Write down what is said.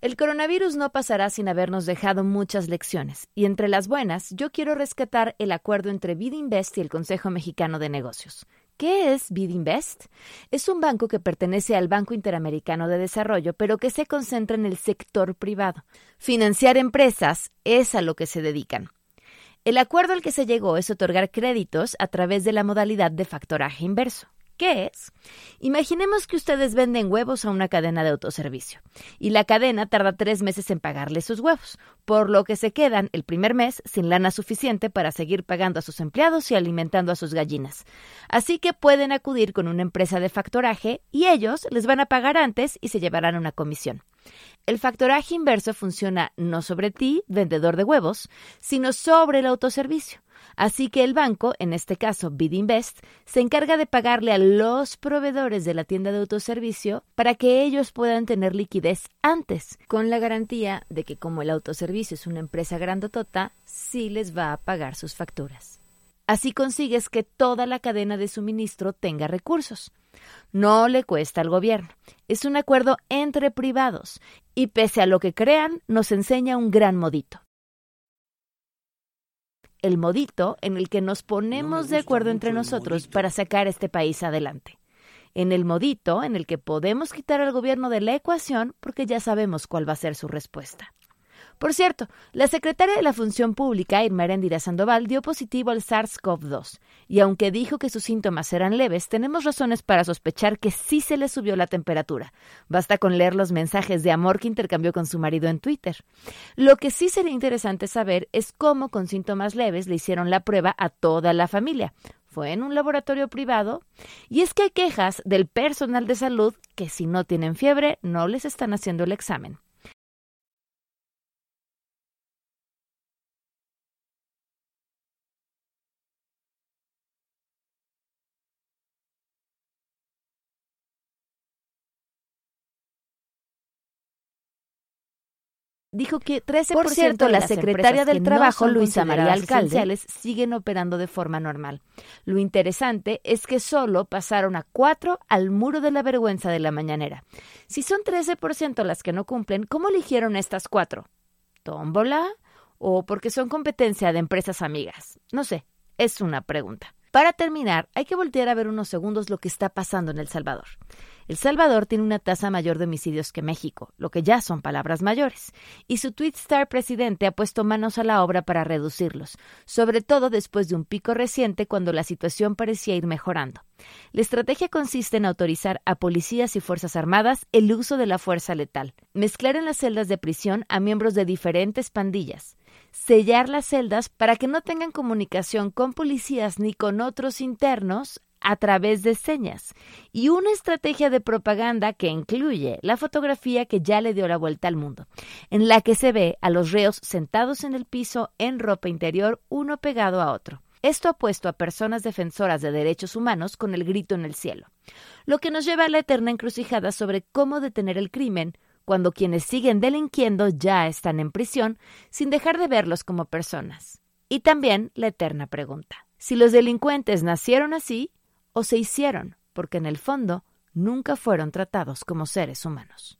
El coronavirus no pasará sin habernos dejado muchas lecciones, y entre las buenas yo quiero rescatar el acuerdo entre Bidinvest y el Consejo Mexicano de Negocios. ¿Qué es Bidinvest? Es un banco que pertenece al Banco Interamericano de Desarrollo, pero que se concentra en el sector privado. Financiar empresas es a lo que se dedican. El acuerdo al que se llegó es otorgar créditos a través de la modalidad de factoraje inverso. ¿Qué es? Imaginemos que ustedes venden huevos a una cadena de autoservicio y la cadena tarda tres meses en pagarle sus huevos, por lo que se quedan el primer mes sin lana suficiente para seguir pagando a sus empleados y alimentando a sus gallinas. Así que pueden acudir con una empresa de factoraje y ellos les van a pagar antes y se llevarán una comisión. El factoraje inverso funciona no sobre ti, vendedor de huevos, sino sobre el autoservicio. Así que el banco, en este caso Bidinvest, se encarga de pagarle a los proveedores de la tienda de autoservicio para que ellos puedan tener liquidez antes, con la garantía de que como el autoservicio es una empresa grandotota, sí les va a pagar sus facturas. Así consigues que toda la cadena de suministro tenga recursos. No le cuesta al gobierno. Es un acuerdo entre privados y pese a lo que crean, nos enseña un gran modito el modito en el que nos ponemos de acuerdo entre nosotros para sacar este país adelante. En el modito en el que podemos quitar al gobierno de la ecuación porque ya sabemos cuál va a ser su respuesta. Por cierto, la secretaria de la Función Pública, Irma Erendira Sandoval, dio positivo al SARS-CoV-2 y aunque dijo que sus síntomas eran leves, tenemos razones para sospechar que sí se le subió la temperatura. Basta con leer los mensajes de amor que intercambió con su marido en Twitter. Lo que sí sería interesante saber es cómo con síntomas leves le hicieron la prueba a toda la familia fue en un laboratorio privado y es que hay quejas del personal de salud que si no tienen fiebre no les están haciendo el examen. Dijo que 13% Por cierto, la secretaria del Trabajo, Luisa María Alcalde, siguen operando de forma normal. Lo interesante es que solo pasaron a cuatro al muro de la vergüenza de la mañanera. Si son 13% las que no cumplen, ¿cómo eligieron estas cuatro? ¿Tómbola? ¿O porque son competencia de empresas amigas? No sé, es una pregunta. Para terminar, hay que voltear a ver unos segundos lo que está pasando en El Salvador. El Salvador tiene una tasa mayor de homicidios que México, lo que ya son palabras mayores, y su Twitstar presidente ha puesto manos a la obra para reducirlos, sobre todo después de un pico reciente cuando la situación parecía ir mejorando. La estrategia consiste en autorizar a policías y fuerzas armadas el uso de la fuerza letal, mezclar en las celdas de prisión a miembros de diferentes pandillas, sellar las celdas para que no tengan comunicación con policías ni con otros internos a través de señas y una estrategia de propaganda que incluye la fotografía que ya le dio la vuelta al mundo, en la que se ve a los reos sentados en el piso en ropa interior uno pegado a otro. Esto ha puesto a personas defensoras de derechos humanos con el grito en el cielo, lo que nos lleva a la eterna encrucijada sobre cómo detener el crimen cuando quienes siguen delinquiendo ya están en prisión sin dejar de verlos como personas. Y también la eterna pregunta, si los delincuentes nacieron así, o se hicieron porque en el fondo nunca fueron tratados como seres humanos.